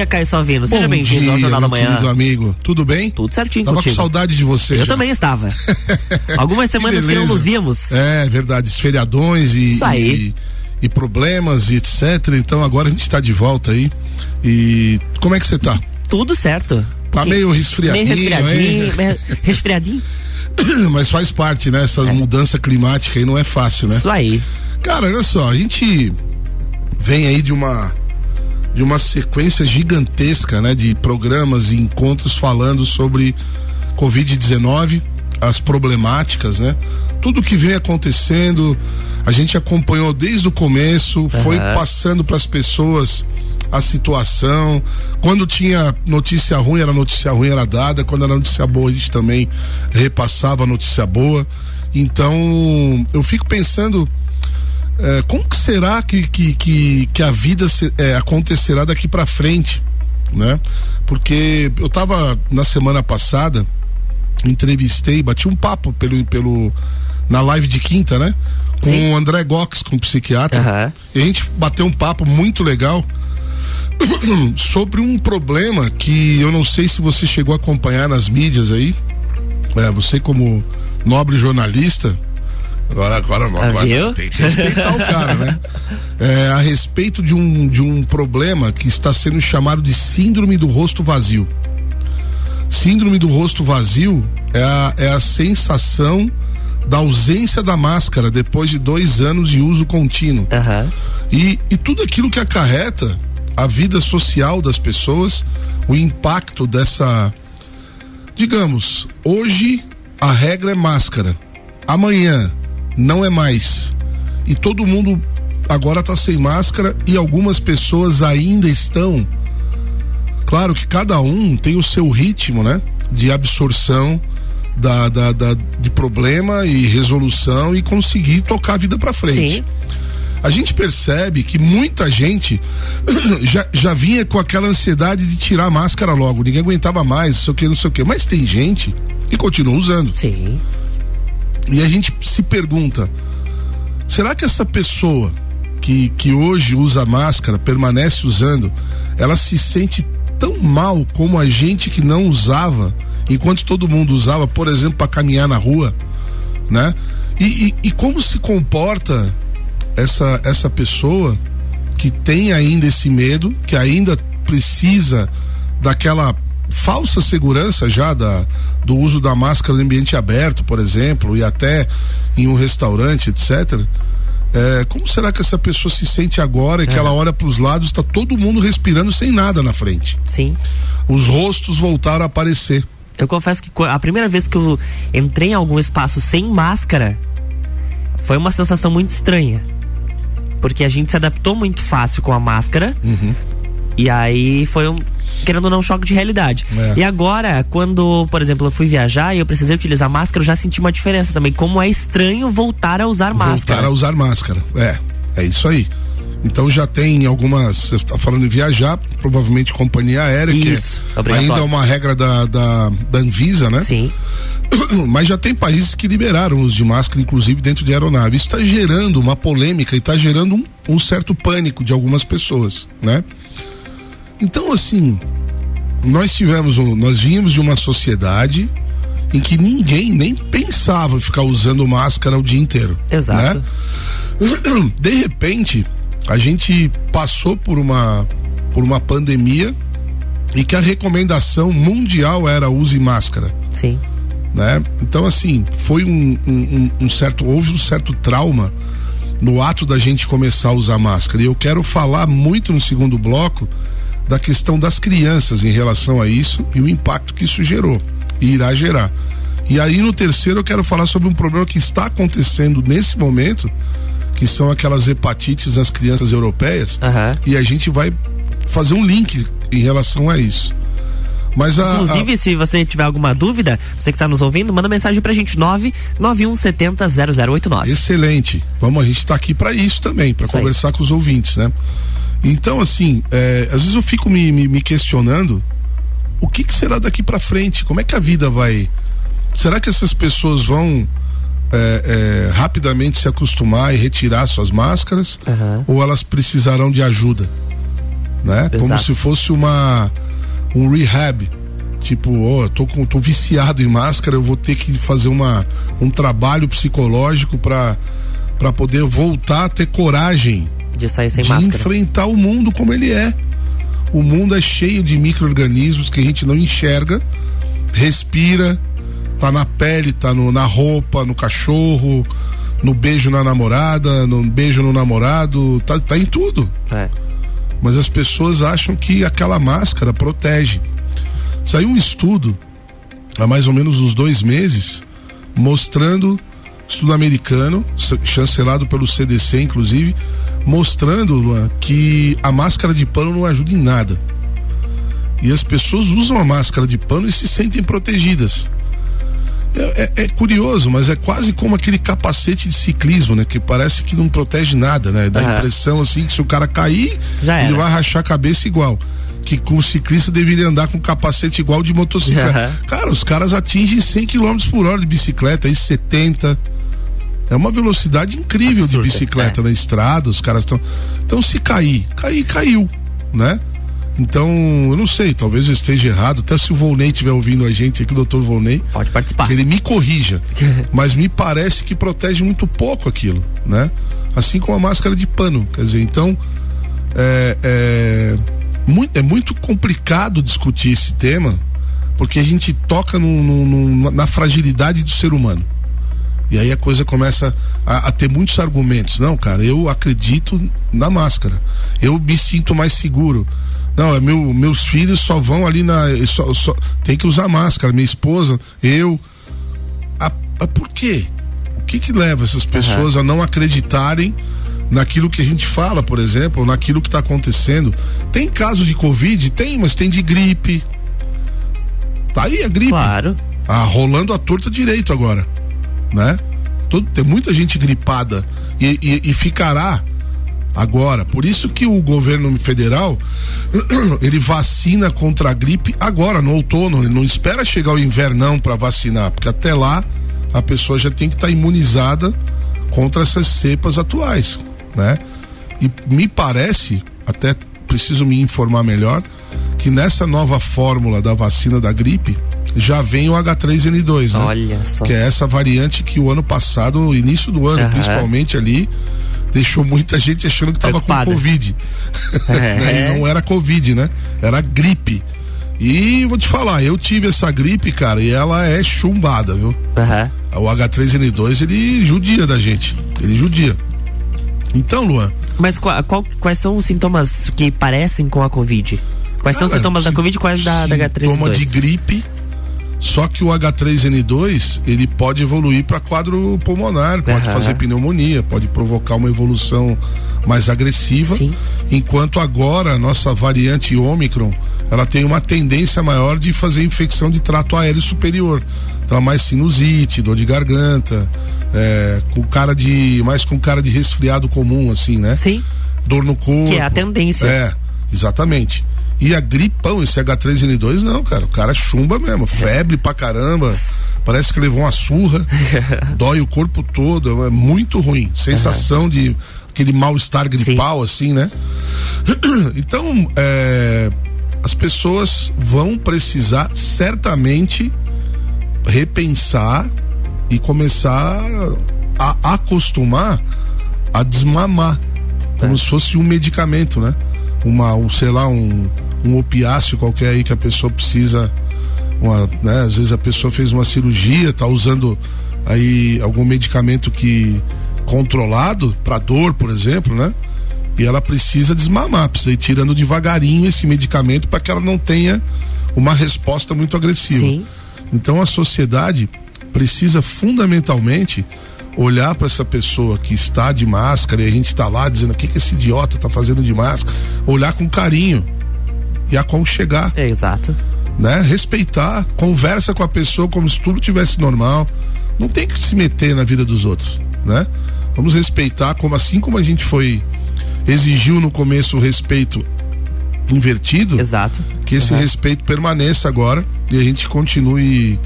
dia, Caio Salvino. Seja bem-vindo ao Jornal da Manhã. querido amigo. Tudo bem? Tudo certinho Tava contigo. com saudade de você. Eu já. também estava. Algumas semanas que, não beleza. nos víamos. É verdade, feriadões e, Isso aí. e, e problemas e etc. Então agora a gente está de volta aí. E como é que você tá? Tudo certo. Tá meio resfriadinho, Meio resfriadinho. resfriadinho. Mas faz parte, né? Essa mudança climática aí não é fácil, né? Isso aí. Cara, olha só, a gente vem aí de uma de uma sequência gigantesca, né, de programas e encontros falando sobre COVID-19, as problemáticas, né? Tudo que vem acontecendo, a gente acompanhou desde o começo, foi Aham. passando para as pessoas a situação. Quando tinha notícia ruim, era notícia ruim, era dada. Quando era notícia boa, a gente também repassava a notícia boa. Então, eu fico pensando é, como que será que, que, que, que a vida se- é, acontecerá daqui para frente, né? Porque eu tava na semana passada, entrevistei, bati um papo pelo, pelo na live de quinta, né? Com Sim. o André Gox, com o psiquiatra. Aham. E a gente bateu um papo muito legal sobre um problema que eu não sei se você chegou a acompanhar nas mídias aí. É, você como nobre jornalista, agora, agora, agora viu? tem que respeitar o cara, né? É, a respeito de um, de um problema que está sendo chamado de síndrome do rosto vazio. Síndrome do rosto vazio é a, é a sensação da ausência da máscara depois de dois anos de uso contínuo. Aham. E, e tudo aquilo que acarreta a vida social das pessoas, o impacto dessa. Digamos, hoje a regra é máscara, amanhã não é mais. E todo mundo agora está sem máscara e algumas pessoas ainda estão. Claro que cada um tem o seu ritmo, né? De absorção da, da, da- de problema e resolução e conseguir tocar a vida para frente Sim. a gente percebe que muita gente já, já vinha com aquela ansiedade de tirar a máscara logo, ninguém aguentava mais, não sei o que, não sei o que. Mas tem gente que continua usando. Sim. E a gente se pergunta: será que essa pessoa que, que hoje usa máscara, permanece usando, ela se sente tão mal como a gente que não usava, enquanto todo mundo usava, por exemplo, para caminhar na rua, né? E, e, e como se comporta essa, essa pessoa que tem ainda esse medo, que ainda precisa daquela falsa segurança já da, do uso da máscara no ambiente aberto, por exemplo, e até em um restaurante, etc. É, como será que essa pessoa se sente agora e que ela olha para os lados, está todo mundo respirando sem nada na frente? Sim. Os rostos voltaram a aparecer. Eu confesso que a primeira vez que eu entrei em algum espaço sem máscara foi uma sensação muito estranha. Porque a gente se adaptou muito fácil com a máscara. Uhum. E aí foi um, querendo ou não, um choque de realidade. É. E agora, quando, por exemplo, eu fui viajar e eu precisei utilizar máscara, eu já senti uma diferença também. Como é estranho voltar a usar máscara. Voltar a usar máscara. É, é isso aí. Então já tem algumas. Você está falando em viajar, provavelmente companhia aérea, Isso, que é, ainda é uma regra da, da, da Anvisa, né? Sim. Mas já tem países que liberaram o uso de máscara, inclusive dentro de aeronave. Isso está gerando uma polêmica e está gerando um, um certo pânico de algumas pessoas, né? Então, assim, nós tivemos, um, nós vínhamos de uma sociedade em que ninguém nem pensava ficar usando máscara o dia inteiro. Exato. Né? De repente, a gente passou por uma por uma pandemia e que a recomendação mundial era use máscara Sim. né? Então assim foi um- um- um certo houve um certo trauma no ato da gente começar a usar máscara e eu quero falar muito no segundo bloco da questão das crianças em relação a isso e o impacto que isso gerou e irá gerar e aí no terceiro eu quero falar sobre um problema que está acontecendo nesse momento que são aquelas hepatites nas crianças europeias Aham. e a gente vai fazer um link em relação a isso mas a, a- Inclusive, se você tiver alguma dúvida, você que está nos ouvindo, manda mensagem pra gente, 99170 0089. Excelente. Vamos, a gente está aqui para isso também, para Isso aí. conversar com os ouvintes, né? Então, assim, é, às vezes eu fico me, me, me questionando o que, que será daqui para frente? Como é que a vida vai? Será que essas pessoas vão é, é, rapidamente se acostumar e retirar suas máscaras? Aham. Ou elas precisarão de ajuda? né? Exato. Como se fosse uma um rehab. Tipo, ó, oh, tô, com, tô viciado em máscara, eu vou ter que fazer uma, um trabalho psicológico para poder voltar a ter coragem de sair sem de máscara. enfrentar o mundo como ele é. O mundo é cheio de micro-organismos que a gente não enxerga, respira, tá na pele, tá no, na roupa, no cachorro, no beijo na namorada, no beijo no namorado, tá, tá em tudo. É. Mas as pessoas acham que aquela máscara protege. Saiu um estudo há mais ou menos uns dois meses mostrando estudo americano, chancelado pelo CDC, inclusive, mostrando, Luan, que a máscara de pano não ajuda em nada. E as pessoas usam a máscara de pano e se sentem protegidas. É, é, é, curioso, mas é quase como aquele capacete de ciclismo, né? Que parece que não protege nada, né? Dá a impressão assim que se o cara cair, ele vai rachar a cabeça igual. Que com o ciclista deveria andar com capacete igual de motocicleta. Uhum. Cara, os caras atingem 100 km por hora de bicicleta, aí 70. É uma velocidade incrível Absurda, de bicicleta é. na estrada, os caras estão. Então, se cair, cair, caiu, né? Então, eu não sei, talvez eu esteja errado, até se o Volney estiver ouvindo a gente aqui, o doutor Volney. Pode participar. Que ele me corrija. mas me parece que protege muito pouco aquilo, né? Assim como a máscara de pano. Quer dizer, então. É, é, muito, é muito complicado discutir esse tema, porque a gente toca na fragilidade do ser humano. E aí a coisa começa a, a, ter muitos argumentos. Não, cara, eu acredito na máscara. Eu me sinto mais seguro. Não, é meu, meus filhos só vão ali na. Só, só, tem que usar máscara. Minha esposa, eu. A, a, por quê? O que que leva essas pessoas uhum. a não acreditarem naquilo que a gente fala, por exemplo, naquilo que está acontecendo? Tem caso de Covid? Tem, mas tem de gripe. Tá aí a gripe. Claro. Ah, rolando a torta direito agora né? Todo, tem muita gente gripada e, e, e ficará agora. Por isso que o governo federal ele vacina contra a gripe agora, no outono. Ele não espera chegar o invernão para vacinar, porque até lá a pessoa já tem que estar tá imunizada contra essas cepas atuais, né? E me parece, até preciso me informar melhor, que nessa nova fórmula da vacina da gripe, já vem o H3N2, né? Olha só. Que é essa variante que o ano passado, início do ano, uhum. principalmente ali, deixou muita gente achando que estava com Covid. É. não era Covid, né? Era gripe. E vou te falar, eu tive essa gripe, cara, e ela é chumbada, viu? Uhum. O H3N2, ele judia da gente. Ele judia. Então, Luan. Mas qual, qual, quais são os sintomas que parecem com a Covid? Quais cara, são os sintomas da Covid e quais da, da H3N2? Sintoma de gripe só que o H3N2 ele pode evoluir para quadro pulmonar, pode uhum. fazer pneumonia, pode provocar uma evolução mais agressiva. Sim. Enquanto agora a nossa variante Ômicron ela tem uma tendência maior de fazer infecção de trato aéreo superior. Então mais sinusite, dor de garganta, é, com cara de mais com cara de resfriado comum assim, né? Sim. Dor no corpo. Que é a tendência. É, exatamente. E a gripão, esse H3N2, não, cara. O cara chumba mesmo. Febre pra caramba. Parece que levou uma surra. dói o corpo todo. É muito ruim. Sensação uhum. de aquele mal-estar gripal, Sim. assim, né? Então, é, as pessoas vão precisar certamente repensar e começar a acostumar a desmamar. Como é. se fosse um medicamento, né? Uma, um, sei lá, um um opiáceo qualquer aí que a pessoa precisa, uma, né? Às vezes a pessoa fez uma cirurgia, tá usando aí algum medicamento que controlado para dor, por exemplo, né? E ela precisa desmamar, precisa ir tirando devagarinho esse medicamento para que ela não tenha uma resposta muito agressiva. Sim. Então a sociedade precisa fundamentalmente olhar para essa pessoa que está de máscara e a gente está lá dizendo o que, que esse idiota está fazendo de máscara, olhar com carinho e aconchegar. É, exato. Né? Respeitar, conversa com a pessoa como se tudo tivesse normal. Não tem que se meter na vida dos outros, né? Vamos respeitar como assim como a gente foi exigiu no começo o respeito invertido. Exato. Que esse uhum. respeito permaneça agora e a gente continue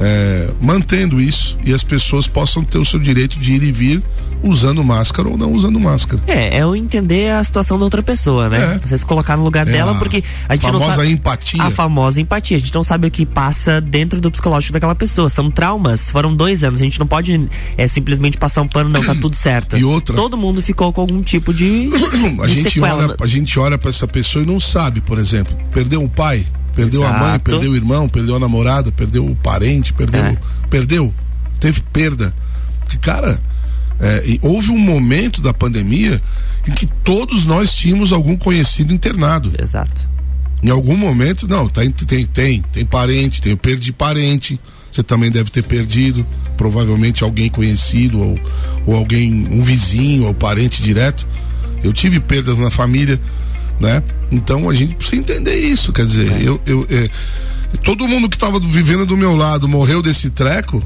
é, mantendo isso e as pessoas possam ter o seu direito de ir e vir usando máscara ou não usando máscara. É, é eu entender a situação da outra pessoa, né? É. Você se colocar no lugar é dela, porque a gente não sabe. empatia. A famosa empatia. A gente não sabe o que passa dentro do psicológico daquela pessoa. São traumas, foram dois anos. A gente não pode é, simplesmente passar um pano, não, tá tudo certo. E outra. Todo mundo ficou com algum tipo de. a, de gente olha, a gente olha pra essa pessoa e não sabe, por exemplo, perdeu um pai, perdeu Exato. a mãe, perdeu o irmão, perdeu a namorada, perdeu o parente, perdeu. É. Perdeu. Teve perda. Cara, é, houve um momento da pandemia em que todos nós tínhamos algum conhecido internado. Exato. Em algum momento, não, tem, tem, tem, tem parente, tem o perdi parente, você também deve ter perdido, provavelmente alguém conhecido ou, ou alguém, um vizinho ou parente direto. Eu tive perdas na família, né? Então a gente precisa entender isso, quer dizer, é. eu, eu é, todo mundo que estava vivendo do meu lado morreu desse treco,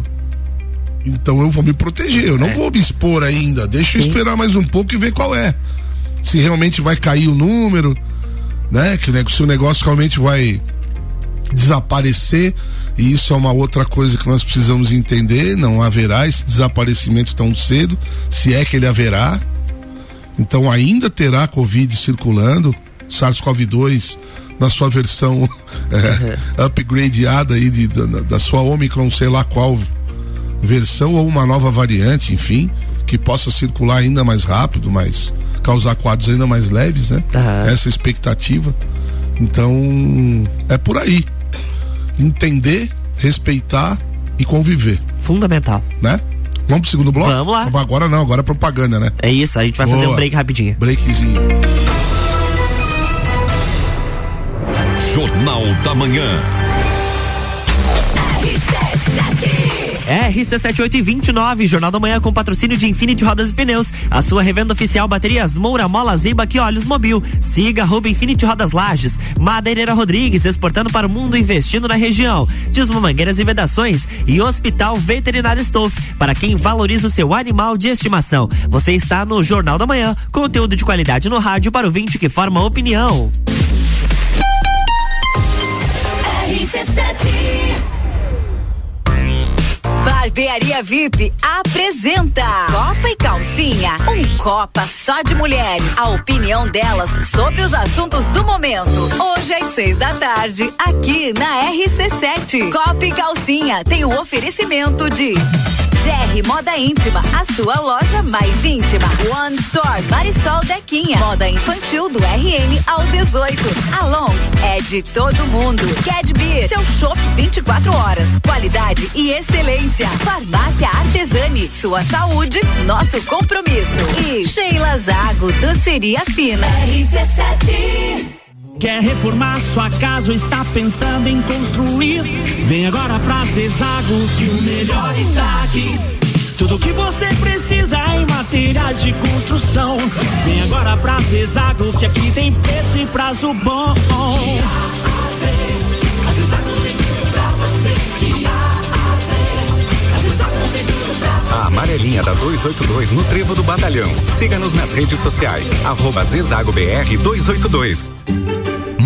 então eu vou me proteger, eu não é. vou me expor ainda. Deixa Sim. eu esperar mais um pouco e ver qual é. Se realmente vai cair o número, né? Que se o negócio realmente vai desaparecer, e isso é uma outra coisa que nós precisamos entender, não haverá esse desaparecimento tão cedo, se é que ele haverá. Então ainda terá Covid circulando, SARS-CoV-2 na sua versão é, upgradeada aí de, da, da sua Omicron, sei lá qual versão ou uma nova variante, enfim, que possa circular ainda mais rápido, mas causar quadros ainda mais leves, né? Uhum. Essa expectativa. Então, é por aí. Entender, respeitar e conviver. Fundamental. Né? Vamos pro segundo bloco? Vamos lá. Agora não, agora é propaganda, né? É isso, a gente vai Boa. fazer um break rapidinho. Breakzinho. Jornal da Manhã. RC7829, Jornal da Manhã com patrocínio de Infinity Rodas e Pneus. A sua revenda oficial baterias Moura, Mola, Ziba e Olhos Mobil. Siga arroba Infinity Rodas Lages. Madeireira Rodrigues, exportando para o mundo, investindo na região. Dismo Mangueiras e Vedações e Hospital Veterinário Stolf, para quem valoriza o seu animal de estimação. Você está no Jornal da Manhã, conteúdo de qualidade no rádio para o vinte que forma opinião. RC7 Barbearia VIP apresenta Copa e Calcinha, um Copa só de mulheres. A opinião delas sobre os assuntos do momento. Hoje às seis da tarde, aqui na RC7. Copa e Calcinha tem o oferecimento de GR Moda Íntima, a sua loja mais íntima. One Store, Marisol Dequinha. Moda infantil do RN ao 18. Along é de todo mundo. Cadbeer, seu shop 24 horas. Qualidade e excelência. Farmácia Artesani, sua saúde, nosso compromisso. E Sheila Zago, doceria fina. RC7 Quer reformar sua casa ou está pensando em construir? Vem agora pra Zezago que o melhor está aqui. Tudo que você precisa em materiais de construção. Vem agora pra Zezago que aqui tem preço e prazo bom. A amarelinha da 282 no Trevo do Batalhão. Siga-nos nas redes sociais. Arroba Zezago BR 282.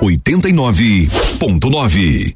89.9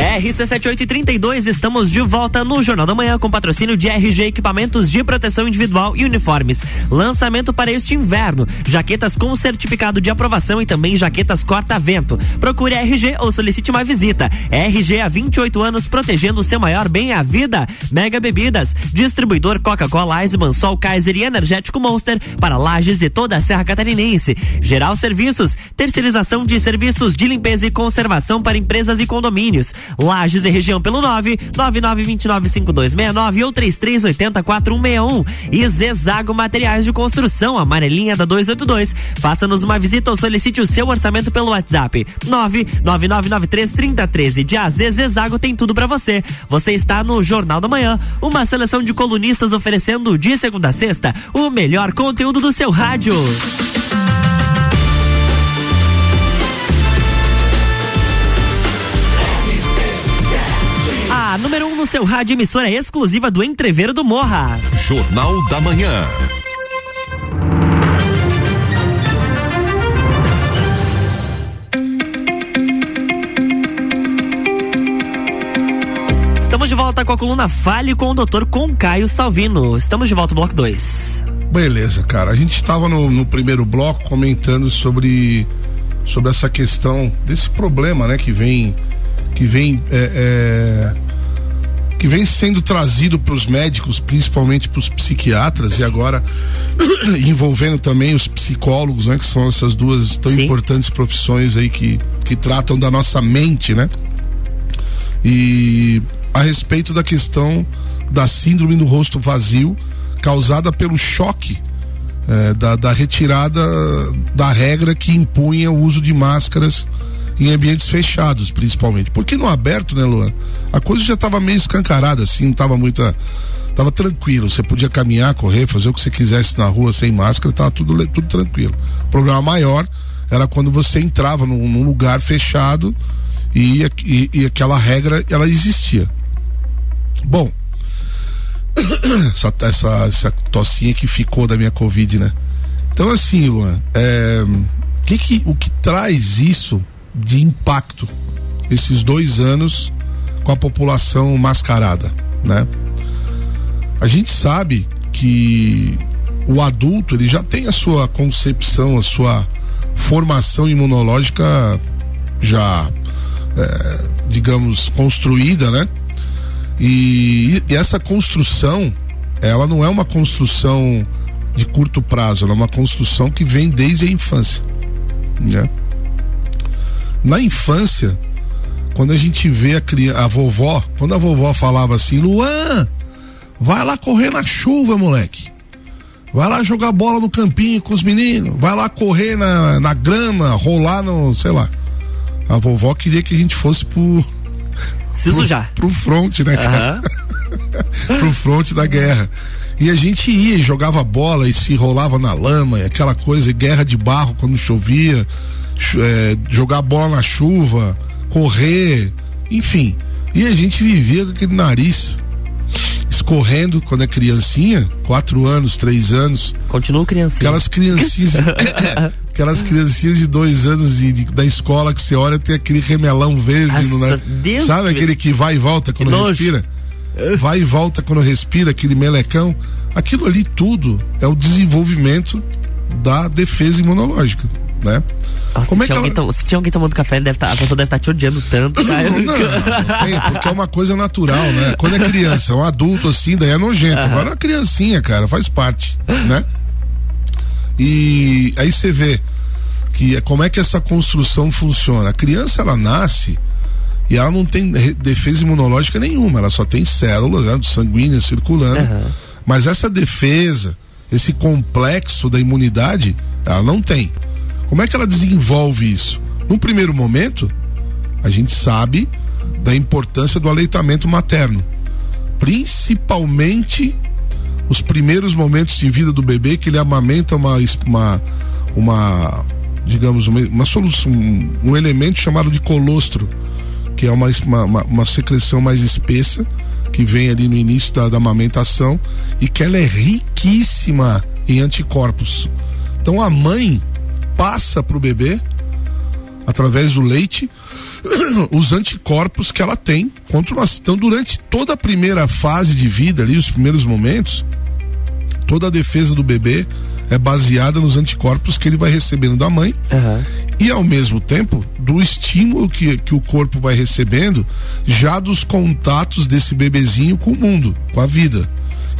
RC7832, estamos de volta no Jornal da Manhã com patrocínio de RG Equipamentos de Proteção Individual e Uniformes. Lançamento para este inverno: jaquetas com certificado de aprovação e também jaquetas corta-vento. Procure a RG ou solicite uma visita. RG há 28 anos protegendo o seu maior bem, a vida. Mega Bebidas, distribuidor Coca-Cola, Eisenbahn, Sol Kaiser e Energético Monster para Lages e toda a Serra Catarinense. Geral Serviços, terceirização de serviços de limpeza e conservação para empresas e condomínios. Lages e região pelo 9 99295269 ou 33804161. E Zezago Materiais de Construção, amarelinha da 282. Faça-nos uma visita ou solicite o seu orçamento pelo WhatsApp 999933013. De AZ Zezago tem tudo para você. Você está no Jornal da Manhã, uma seleção de colunistas oferecendo de segunda a sexta o melhor conteúdo do seu rádio. Número 1 um no seu rádio, emissora exclusiva do Entreveiro do Morra. Jornal da Manhã. Estamos de volta com a coluna Fale com o Dr. Concaio Salvino. Estamos de volta, bloco 2. Beleza, cara. A gente estava no, no, primeiro bloco comentando sobre, sobre essa questão desse problema, né, que vem que vem é, é, que vem sendo trazido para os médicos, principalmente para os psiquiatras e agora envolvendo também os psicólogos, né, que são essas duas tão Sim. importantes profissões aí que que tratam da nossa mente, né? E a respeito da questão da síndrome do rosto vazio causada pelo choque é, da, da, retirada da regra que impunha o uso de máscaras em ambientes fechados, principalmente. Porque no aberto, né, Luan? A coisa já estava meio escancarada, assim, não tava muita. Tava tranquilo, você podia caminhar, correr, fazer o que você quisesse na rua sem máscara, tava tudo, tudo tranquilo. O problema maior era quando você entrava num, num lugar fechado e, e, e aquela regra ela existia. Bom, essa, essa, essa tossinha que ficou da minha Covid, né? Então, assim, Luan, é, que que, o que traz isso de impacto, esses dois anos com a população mascarada, né? A gente sabe que o adulto ele já tem a sua concepção, a sua formação imunológica já, é, digamos, construída, né? E, e, essa construção, ela não é uma construção de curto prazo, ela é uma construção que vem desde a infância, né? Na infância, quando a gente vê a, criança, a vovó, quando a vovó falava assim, Luan, vai lá correr na chuva, moleque. Vai lá jogar bola no campinho com os meninos. Vai lá correr na, na grama, rolar no, sei lá. A vovó queria que a gente fosse pro se sujar. Pro, front, né, cara? Uhum. pro front da guerra. E a gente ia e jogava bola e se rolava na lama, e aquela coisa, e guerra de barro quando chovia, é, jogar bola na chuva, correr, enfim. E a gente vivia com aquele nariz escorrendo quando é criancinha, quatro anos, três anos. Continua criancinha. Aquelas criancinhas. aquelas criancinhas de dois anos de, de, da escola que você olha tem aquele remelão verde no nariz. Sabe Deus aquele que vai e volta quando respira? Vai e volta quando respira, aquele melecão. Aquilo ali tudo é o desenvolvimento da defesa imunológica, né? Nossa, Como se, é que ela... se tinha alguém tomando café, deve tá, a pessoa deve estar tá te odiando tanto. Cara. Não, não, tem, porque é uma coisa natural, né? Quando é criança, um adulto assim, daí é nojento. Uhum. Agora é uma criancinha, cara, faz parte, né? E aí você vê que é, como é que essa construção funciona. A criança, ela nasce e ela não tem defesa imunológica nenhuma, ela só tem células né, sanguíneas circulando. Uhum. Mas essa defesa, esse complexo da imunidade, ela não tem. Como é que ela desenvolve isso? No primeiro momento, a gente sabe da importância do aleitamento materno, principalmente os primeiros momentos de vida do bebê que ele amamenta uma uma, uma digamos uma, uma solução um, um elemento chamado de colostro que é uma, uma, uma secreção mais espessa que vem ali no início da, da amamentação e que ela é riquíssima em anticorpos. Então a mãe passa para o bebê através do leite os anticorpos que ela tem contra uma. Então, durante toda a primeira fase de vida ali, os primeiros momentos, toda a defesa do bebê é baseada nos anticorpos que ele vai recebendo da mãe Aham. e ao mesmo tempo do estímulo que, que o corpo vai recebendo já dos contatos desse bebezinho com o mundo, com a vida.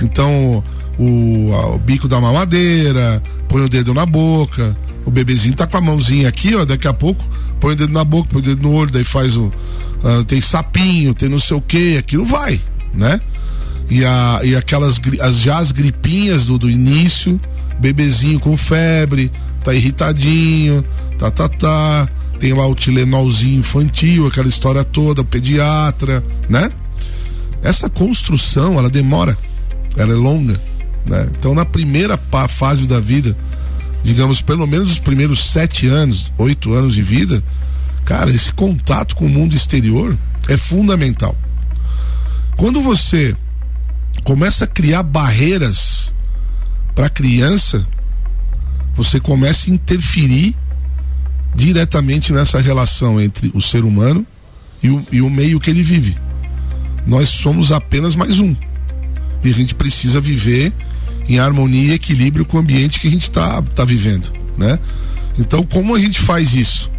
Então, o, o bico da mamadeira, põe o dedo na boca, o bebezinho tá com a mãozinha aqui, ó, daqui a pouco põe o dedo na boca, põe o dedo no olho, daí faz o. ah, tem sapinho, tem não sei o que, aquilo vai, né? E, a, e aquelas as, já as gripinhas do, do início, bebezinho com febre, tá irritadinho, tá, tá, tá. Tem lá o Tilenolzinho infantil, aquela história toda, o pediatra, né? Essa construção, ela demora, ela é longa, né? Então, na primeira fase da vida, digamos, pelo menos os primeiros sete anos, oito anos de vida, cara, esse contato com o mundo exterior é fundamental. Quando você começa a criar barreiras para a criança, você começa a interferir diretamente nessa relação entre o ser humano e o, e o meio que ele vive. Nós somos apenas mais um. E a gente precisa viver em harmonia e equilíbrio com o ambiente que a gente está tá vivendo, né? Então, como a gente faz isso?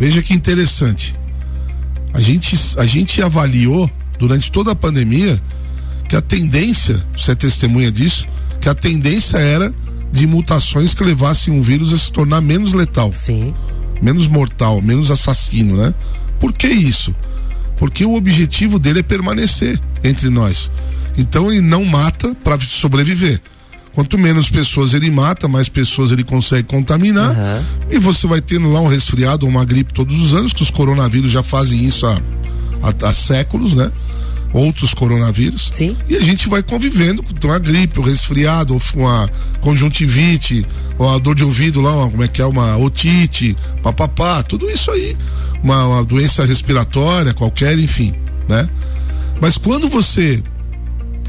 Veja que interessante. A gente, a gente avaliou durante toda a pandemia que a tendência, você é testemunha disso, que a tendência era de mutações que levassem um vírus a se tornar menos letal. Sim. Menos mortal, menos assassino, né? Por que isso? Porque o objetivo dele é permanecer entre nós. Então ele não mata para sobreviver. Quanto menos pessoas ele mata, mais pessoas ele consegue contaminar. E você vai tendo lá um resfriado ou uma gripe todos os anos, que os coronavírus já fazem isso há, há, há séculos, né? Outros coronavírus. Sim. E a gente vai convivendo com a gripe, o resfriado, ou uma conjuntivite, ou a dor de ouvido lá, uma- como é que é, uma otite, papapá, tudo isso aí. Uma, uma doença respiratória, qualquer, enfim, né? Mas quando você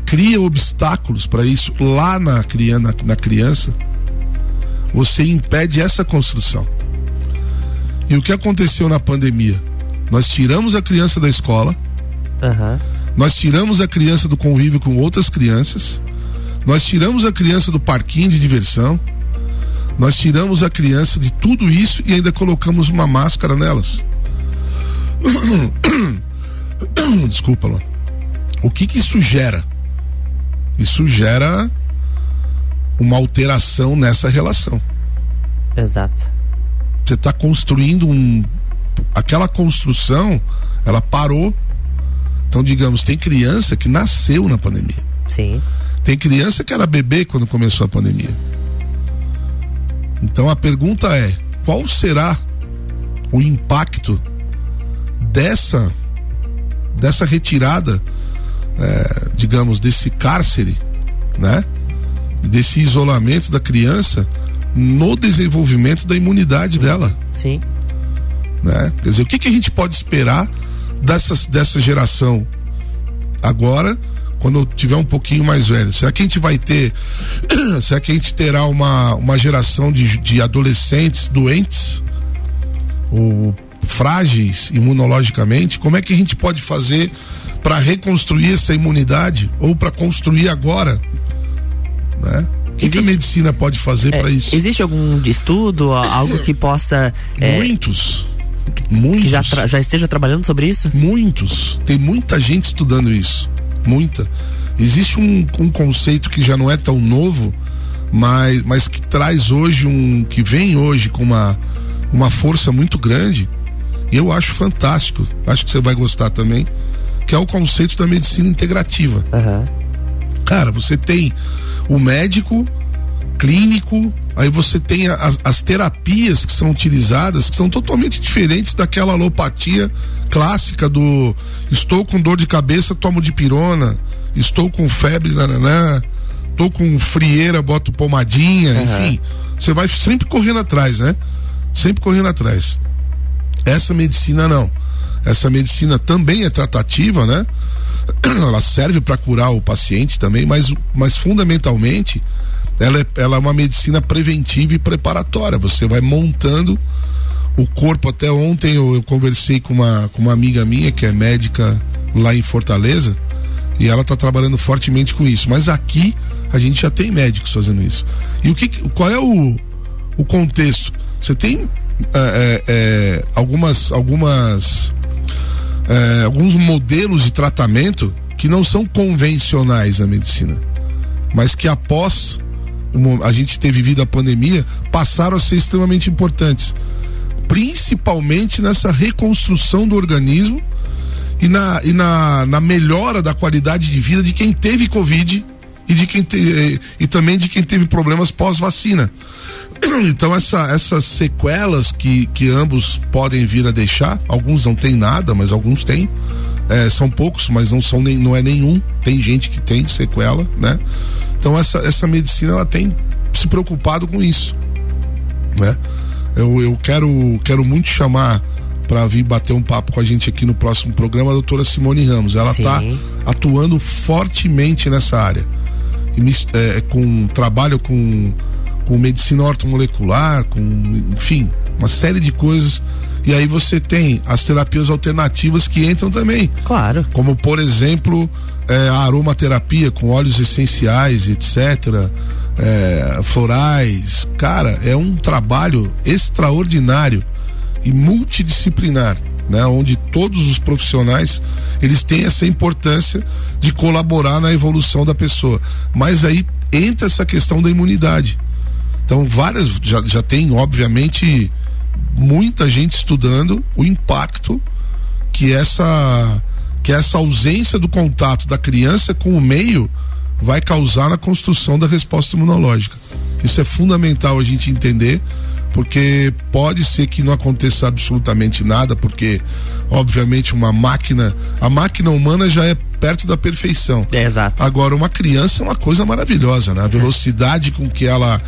cria obstáculos para isso lá na, cria- na, na criança, você impede essa construção. E o que aconteceu na pandemia? Nós tiramos a criança da escola, Aham. nós tiramos a criança do convívio com outras crianças, nós tiramos a criança do parquinho de diversão, nós tiramos a criança de tudo isso e ainda colocamos uma máscara nelas. Desculpa, Lô. O que que isso gera? Isso gera uma alteração nessa relação. Exato. Você está construindo um. Aquela construção, ela parou. Então, digamos, tem criança que nasceu na pandemia. Sim. Tem criança que era bebê quando começou a pandemia. Então a pergunta é: qual será o impacto dessa dessa retirada, eh, digamos, desse cárcere, né? Desse isolamento da criança no desenvolvimento da imunidade dela, Sim. né? Quer dizer, o que, que a gente pode esperar dessas, dessa geração agora, quando eu tiver um pouquinho mais velho? Será que a gente vai ter, será que a gente terá uma, uma geração de, de adolescentes doentes? Ou frágeis imunologicamente? Como é que a gente pode fazer para reconstruir essa imunidade ou para construir agora? Né? O que, que a medicina pode fazer É, para isso? Existe algum estudo, algo que possa. é, Muitos. Muitos. que já, já esteja trabalhando sobre isso? Muitos. Tem muita gente estudando isso. Muita. Existe um, um conceito que já não é tão novo, mas, mas que traz hoje um. que vem hoje com uma, uma força muito grande. E eu acho fantástico. Acho que você vai gostar também. Que é o conceito da medicina integrativa. Aham. Cara, você tem o médico clínico, Aí você tem as, as terapias que são utilizadas que são totalmente diferentes daquela alopatia clássica do estou com dor de cabeça, tomo de pirona, estou com febre, nananã, estou com frieira, boto pomadinha, uhum. enfim. Você vai sempre correndo atrás, né? Sempre correndo atrás. Essa medicina não. Essa medicina também é tratativa, né? Ela serve para curar o paciente também, mas, mas fundamentalmente ela é, ela é uma medicina preventiva e preparatória. Você vai montando o corpo. Até ontem eu, eu conversei com uma, com uma amiga minha que é médica lá em Fortaleza e ela está trabalhando fortemente com isso. Mas aqui a gente já tem médicos fazendo isso. E o que, qual é o, o contexto? Você tem é, é, algumas, algumas, é, alguns modelos de tratamento que não são convencionais na medicina, mas que após a gente ter vivido a pandemia, passaram a ser extremamente importantes. Principalmente nessa reconstrução do organismo e na, e na, na melhora da qualidade de vida de quem teve Covid e de quem te, e também de quem teve problemas pós-vacina. Então essa, essas sequelas que, que ambos podem vir a deixar, alguns não tem nada, mas alguns têm. É, são poucos, mas não são nem, não é nenhum. Tem gente que tem sequela, né? Então essa, essa medicina ela tem se preocupado com isso, né? Eu, eu quero, quero muito chamar para vir bater um papo com a gente aqui no próximo programa a doutora Simone Ramos. Ela está atuando fortemente nessa área. E, é, com trabalho com, com medicina ortomolecular, com, enfim, uma série de coisas. E aí você tem as terapias alternativas que entram também. Claro. Como, por exemplo, é, a aromaterapia com óleos essenciais, etc. É, florais. Cara, é um trabalho extraordinário e multidisciplinar. Né, onde todos os profissionais eles têm essa importância de colaborar na evolução da pessoa. Mas aí entra essa questão da imunidade. Então, várias já, já tem, obviamente, muita gente estudando o impacto que essa que essa ausência do contato da criança com o meio vai causar na construção da resposta imunológica. Isso é fundamental a gente entender, porque pode ser que não aconteça absolutamente nada, porque obviamente uma máquina, a máquina humana já é perto da perfeição. É, exato. Agora uma criança é uma coisa maravilhosa, né? A velocidade com que ela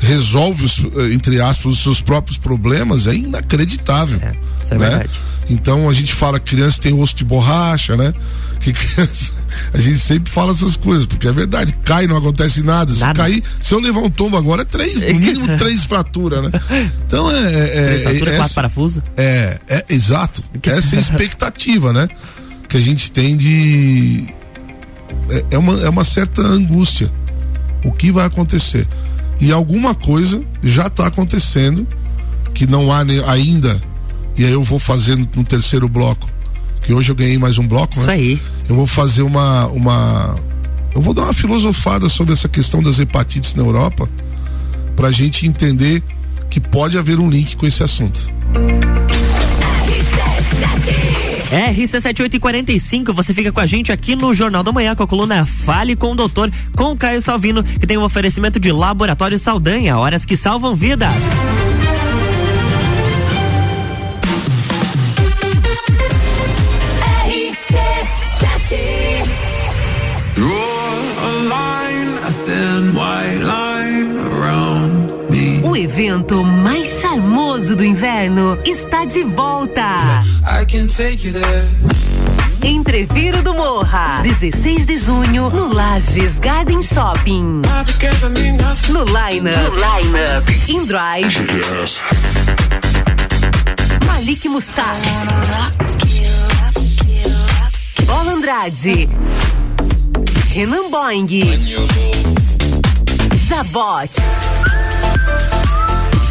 resolve os, eh, entre aspas os seus próprios problemas é inacreditável. É, isso é né? verdade. Então a gente fala que criança tem osso de borracha, né? Que criança, a gente sempre fala essas coisas, porque é verdade, cai, não acontece nada. Se nada. cair, se eu levar um tombo agora, é três, no mínimo três fraturas, né? Então é. é, é três fraturas, é, quatro parafusos? É, é, exato. Essa é a expectativa, né? Que a gente tem de. É, é, uma, é uma certa angústia. O que vai acontecer? E alguma coisa já está acontecendo que não há ainda e aí eu vou fazendo no terceiro bloco, que hoje eu ganhei mais um bloco, né? Isso aí. Eu vou fazer uma uma eu vou dar uma filosofada sobre essa questão das hepatites na Europa, para a gente entender que pode haver um link com esse assunto. RC7845, você fica com a gente aqui no Jornal da Manhã com a coluna Fale com o Doutor, com o Caio Salvino, que tem um oferecimento de Laboratório Saldanha, horas que salvam vidas. O evento mais charmoso do inverno está de volta. Entreviro do Morra, 16 de junho, no Lages Garden Shopping. No Line Up, line In Drive, Malik Mustache, Bola Andrade, Renan Boing, Zabot,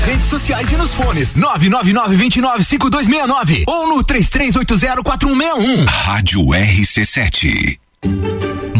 Nas redes sociais e nos fones 999-295269 ou no 33804161. Rádio RC7.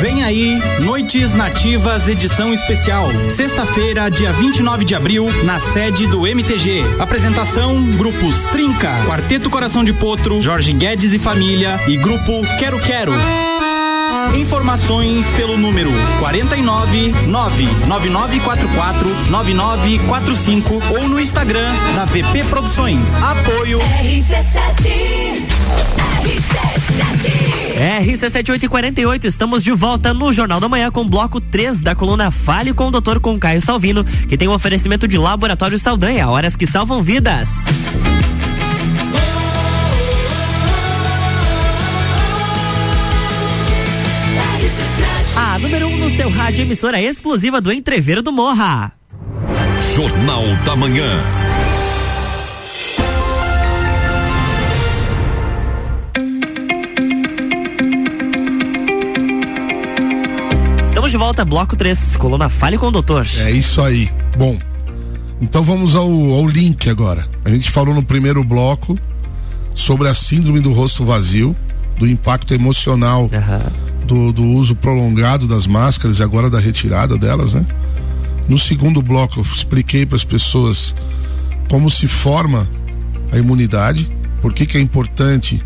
Vem aí, Noites Nativas edição especial. Sexta-feira, dia 29 de abril, na sede do MTG. Apresentação: grupos Trinca, Quarteto Coração de Potro, Jorge Guedes e Família e grupo Quero Quero. Informações pelo número 49 99944 9945 ou no Instagram da VP Produções. Apoio RC7. RC7. RC7848, estamos de volta no Jornal da Manhã com bloco 3 da coluna Fale com o Doutor com Caio Salvino, que tem um oferecimento de Laboratório Saldanha, horas que salvam vidas. A número 1 um no seu rádio, emissora exclusiva do Entreveiro do Morra. Jornal da Manhã. De volta, bloco 3, coluna Fale com o Doutor. É isso aí. Bom, então vamos ao, ao link agora. A gente falou no primeiro bloco sobre a síndrome do rosto vazio, do impacto emocional do, do uso prolongado das máscaras e agora da retirada delas, né? No segundo bloco, eu expliquei para as pessoas como se forma a imunidade, por que, que é importante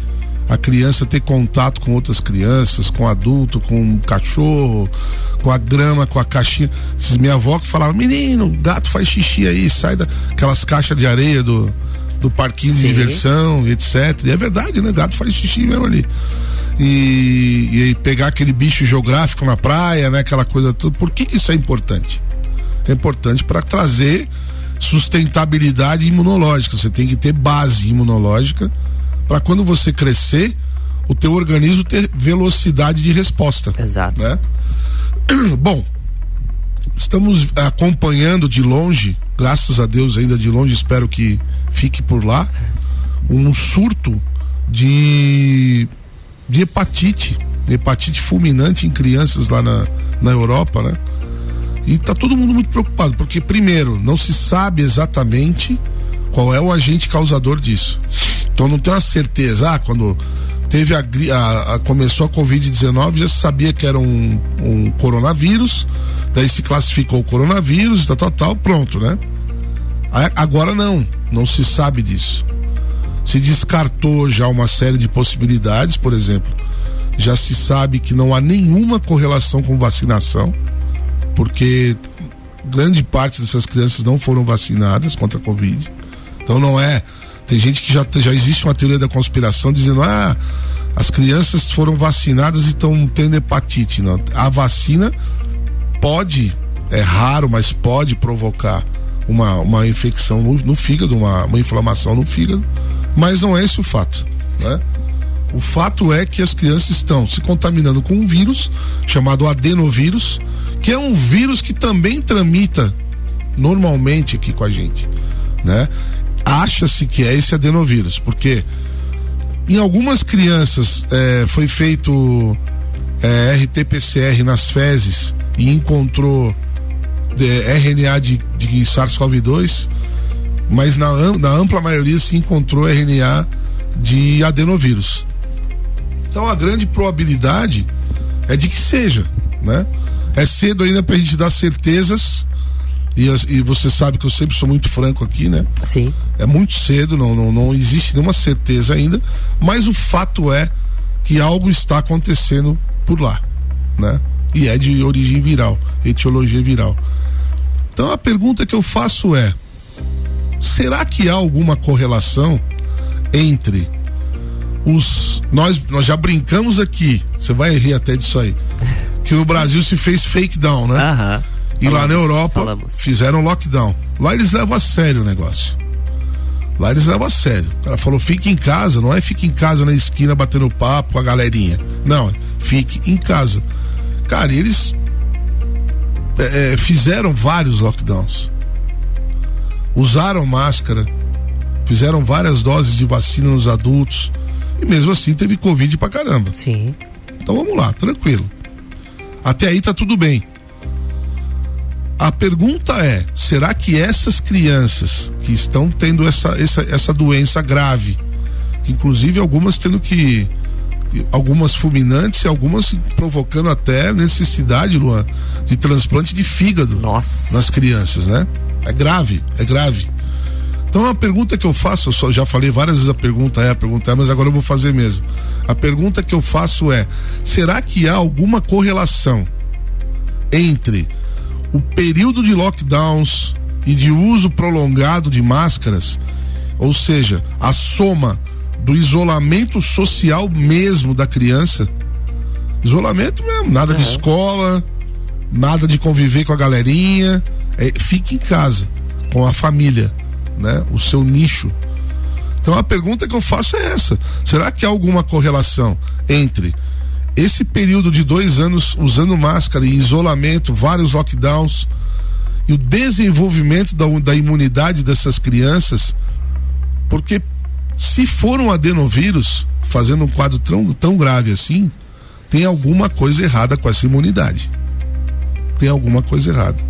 a criança ter contato com outras crianças, com adulto, com um cachorro, com a grama, com a caixinha. Minha avó que falava, menino, gato faz xixi aí, sai daquelas caixas de areia do, do parquinho de Sim. diversão, etc. E é verdade, né? Gato faz xixi mesmo ali. E, e pegar aquele bicho geográfico na praia, né? Aquela coisa toda. Por que, que isso é importante? É importante para trazer sustentabilidade imunológica. Você tem que ter base imunológica para quando você crescer, o teu organismo ter velocidade de resposta. Exato. Né? Bom, estamos acompanhando de longe, graças a Deus ainda de longe, espero que fique por lá, um surto de, de hepatite, hepatite fulminante em crianças lá na, na Europa, né? E tá todo mundo muito preocupado, porque primeiro, não se sabe exatamente qual é o agente causador disso. Então não tem uma certeza, ah, quando teve a, a- a- começou a Covid-19, já se sabia que era um, um coronavírus, daí se classificou o coronavírus, tal, tal, tal, pronto, né? Agora não, não se sabe disso. Se descartou já uma série de possibilidades, por exemplo, já se sabe que não há nenhuma correlação com vacinação, porque grande parte dessas crianças não foram vacinadas contra a Covid. Então não é. Tem gente que já, já existe uma teoria da conspiração dizendo, ah, as crianças foram vacinadas e estão tendo hepatite. Não. A vacina pode, é raro, mas pode provocar uma, uma infecção no, no fígado, uma, uma inflamação no fígado, mas não é esse o fato. Né? O fato é que as crianças estão se contaminando com um vírus chamado adenovírus, que é um vírus que também tramita normalmente aqui com a gente, né? Acha-se que é esse adenovírus, porque em algumas crianças é, foi feito é, RT-PCR nas fezes e encontrou é, RNA de, de SARS-CoV-2, mas na, na ampla maioria se encontrou RNA de adenovírus. Então a grande probabilidade é de que seja, né? É cedo ainda para a gente dar certezas e, e, você sabe que eu sempre sou muito franco aqui, né? Sim. É muito cedo, não, não, não existe nenhuma certeza ainda, mas o fato é que algo está acontecendo por lá, né? E é de origem viral, etiologia viral. Então a pergunta que eu faço é: será que há alguma correlação entre os nós nós já brincamos aqui, você vai rir até disso aí, que no Brasil se fez fake down, né? Aham. E falamos, lá na Europa falamos. fizeram lockdown. Lá eles levam a sério o negócio. Lá eles levam a sério. O cara falou: fique em casa, não é fique em casa na esquina batendo papo com a galerinha. Não, fique em casa. Cara, eles é, fizeram vários lockdowns. Usaram máscara, fizeram várias doses de vacina nos adultos. E mesmo assim teve Covid pra caramba. Sim. Então vamos lá, tranquilo. Até aí tá tudo bem. A pergunta é: será que essas crianças que estão tendo essa, essa, essa doença grave, inclusive algumas tendo que. Algumas fulminantes e algumas provocando até necessidade, Luan, de transplante de fígado Nossa. nas crianças, né? É grave, é grave. Então a pergunta que eu faço, eu só, já falei várias vezes a pergunta é, a pergunta é, mas agora eu vou fazer mesmo. A pergunta que eu faço é: será que há alguma correlação entre o período de lockdowns e de uso prolongado de máscaras, ou seja, a soma do isolamento social mesmo da criança, isolamento mesmo, nada uhum. de escola, nada de conviver com a galerinha, é, fique em casa com a família, né? O seu nicho. Então a pergunta que eu faço é essa: será que há alguma correlação entre esse período de dois anos usando máscara e isolamento, vários lockdowns e o desenvolvimento da, da imunidade dessas crianças, porque se for um adenovírus, fazendo um quadro tão, tão grave assim, tem alguma coisa errada com essa imunidade. Tem alguma coisa errada.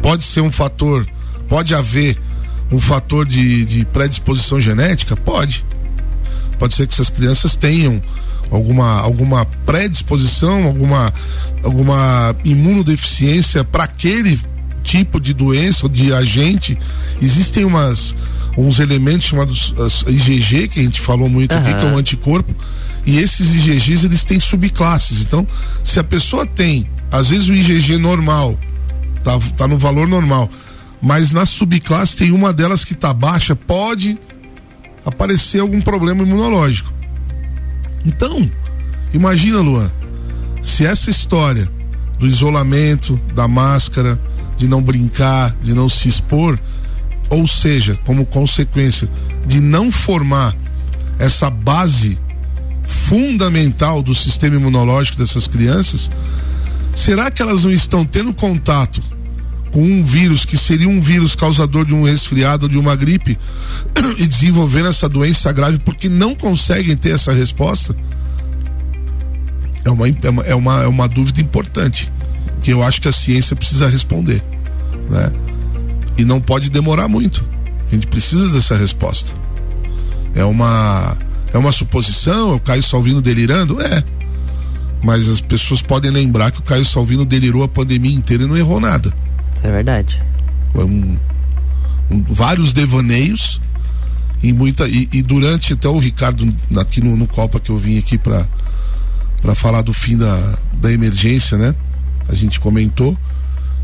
Pode ser um fator, pode haver um fator de, de predisposição genética? Pode. Pode ser que essas crianças tenham alguma, alguma predisposição, alguma, alguma imunodeficiência para aquele tipo de doença ou de agente. Existem umas uns elementos chamados IgG, que a gente falou muito uhum. aqui, que é um anticorpo, e esses IgGs eles têm subclasses. Então, se a pessoa tem, às vezes o IgG normal, tá, tá no valor normal, mas na subclasse tem uma delas que tá baixa, pode aparecer algum problema imunológico. Então, imagina, Luan, se essa história do isolamento, da máscara, de não brincar, de não se expor, ou seja, como consequência de não formar essa base fundamental do sistema imunológico dessas crianças, será que elas não estão tendo contato com um vírus que seria um vírus causador de um resfriado ou de uma gripe e desenvolvendo essa doença grave porque não conseguem ter essa resposta? É uma, é uma, é uma, é uma dúvida importante que eu acho que a ciência precisa responder, né? E não pode demorar muito. A gente precisa dessa resposta. É uma é uma suposição, é o Caio Salvino delirando? É. Mas as pessoas podem lembrar que o Caio Salvino delirou a pandemia inteira e não errou nada. Isso é verdade. Um, um, vários devaneios e muita e, e, durante até o Ricardo aqui no, no Copa que eu vim aqui para para falar do fim da, da emergência, né? A gente comentou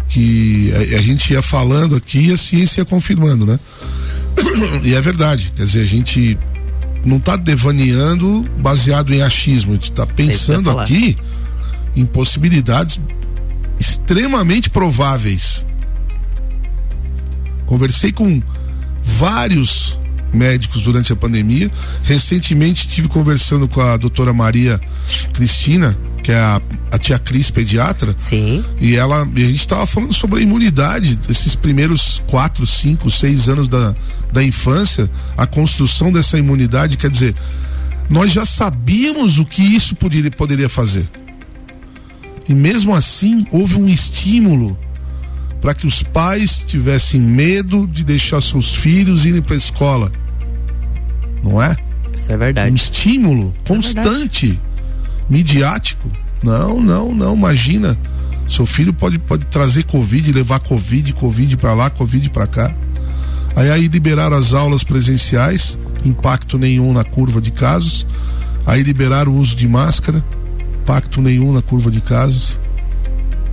que a, a, gente ia falando aqui e a ciência ia confirmando, né? E é verdade, quer dizer, a gente não está devaneando baseado em achismo, a gente está pensando aqui em possibilidades extremamente prováveis. Conversei com vários médicos durante a pandemia. Recentemente estive conversando com a doutora Maria Cristina, que é a, a tia Cris, pediatra. Sim. E ela, e a gente estava falando sobre a imunidade, esses primeiros quatro, cinco, seis anos da, da infância, a construção dessa imunidade, quer dizer, nós já sabíamos o que isso poderia, poderia fazer. E mesmo assim, houve um estímulo para que os pais tivessem medo de deixar seus filhos irem para a escola. Não é? Isso é verdade. Um estímulo é constante, midiático. Não, não, não, imagina. Seu filho pode, pode trazer Covid, levar Covid, Covid para lá, Covid para cá. Aí aí liberaram as aulas presenciais, impacto nenhum na curva de casos. Aí liberaram o uso de máscara, impacto nenhum na curva de casos.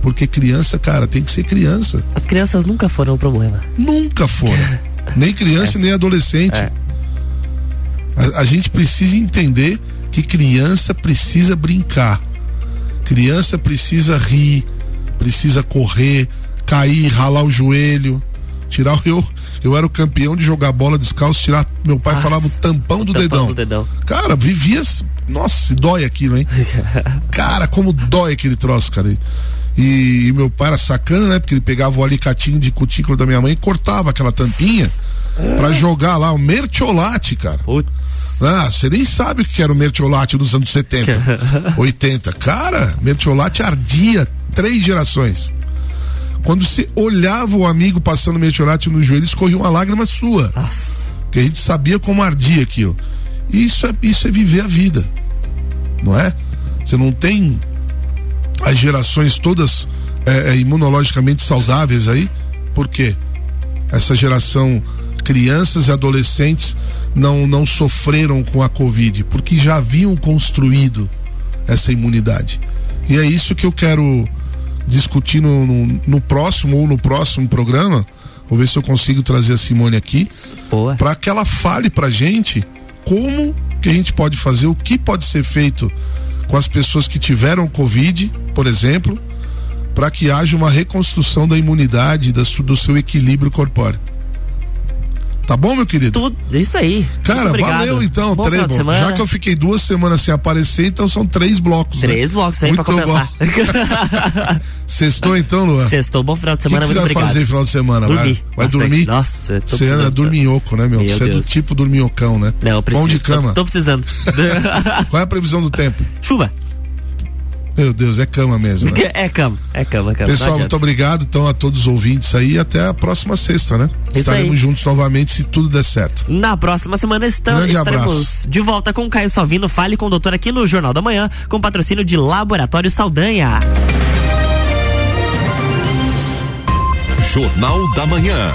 Porque criança, cara, tem que ser criança. As crianças nunca foram o problema. Nunca foram. nem criança, nem adolescente. É. A, a gente precisa entender que criança precisa brincar. Criança precisa rir, precisa correr, cair, ralar o joelho, tirar eu eu era o campeão de jogar bola descalço, tirar meu pai Nossa, falava o tampão do tampão dedão. do dedão. Cara, vivia, nossa, dói aquilo, hein? cara, como dói aquele troço, cara. E, e, meu pai era sacana, né? Porque ele pegava o alicatinho de cutícula da minha mãe e cortava aquela tampinha pra jogar lá o mertiolate, cara. Putz. Ah, você nem sabe o que era o mertiolate dos anos 70, 80. Cara, mertiolate ardia três gerações. Quando você olhava o amigo passando mertiolate no joelho, escorria uma lágrima sua. Nossa. Que a gente sabia como ardia aquilo. Isso é, isso é viver a vida. Não é? Você não tem as gerações todas é, é, imunologicamente saudáveis aí. Por quê? Essa geração, crianças e adolescentes, não, não sofreram com a Covid, porque já haviam construído essa imunidade. E é isso que eu quero discutir no, no, no próximo ou no próximo programa. Vou ver se eu consigo trazer a Simone aqui. Para que ela fale pra gente como que a gente pode fazer, o que pode ser feito com as pessoas que tiveram Covid, por exemplo, para que haja uma reconstrução da imunidade, da, do seu equilíbrio corpóreo. Tá bom, meu querido? Tudo, isso aí. Cara, valeu então, Bom Trevor. Já que eu fiquei duas semanas sem aparecer, então são três blocos. Três né? blocos aí muito pra compensar. Sextou então, Luan? Sextou, bom final de semana, O que, que muito você vai obrigado. fazer final de semana? Dormir. Vai, vai bastante. dormir? Nossa, tô Você anda precisando. dorminhoco, né, meu? Meu Você é do tipo dorminhocão, né? Não, eu preciso. Pão de cama. Tô, tô precisando. Qual é a previsão do tempo? Chuva. Meu Deus, é cama mesmo. Né? É cama, é cama, cama. Pessoal, muito obrigado então a todos os ouvintes aí e até a próxima sexta, né? Isso Estaremos aí. juntos novamente se tudo der certo. Na próxima semana estamos, Grande estaremos abraço. de volta com Caio Salvino. Fale com o doutor aqui no Jornal da Manhã, com patrocínio de Laboratório Saldanha. Jornal da Manhã.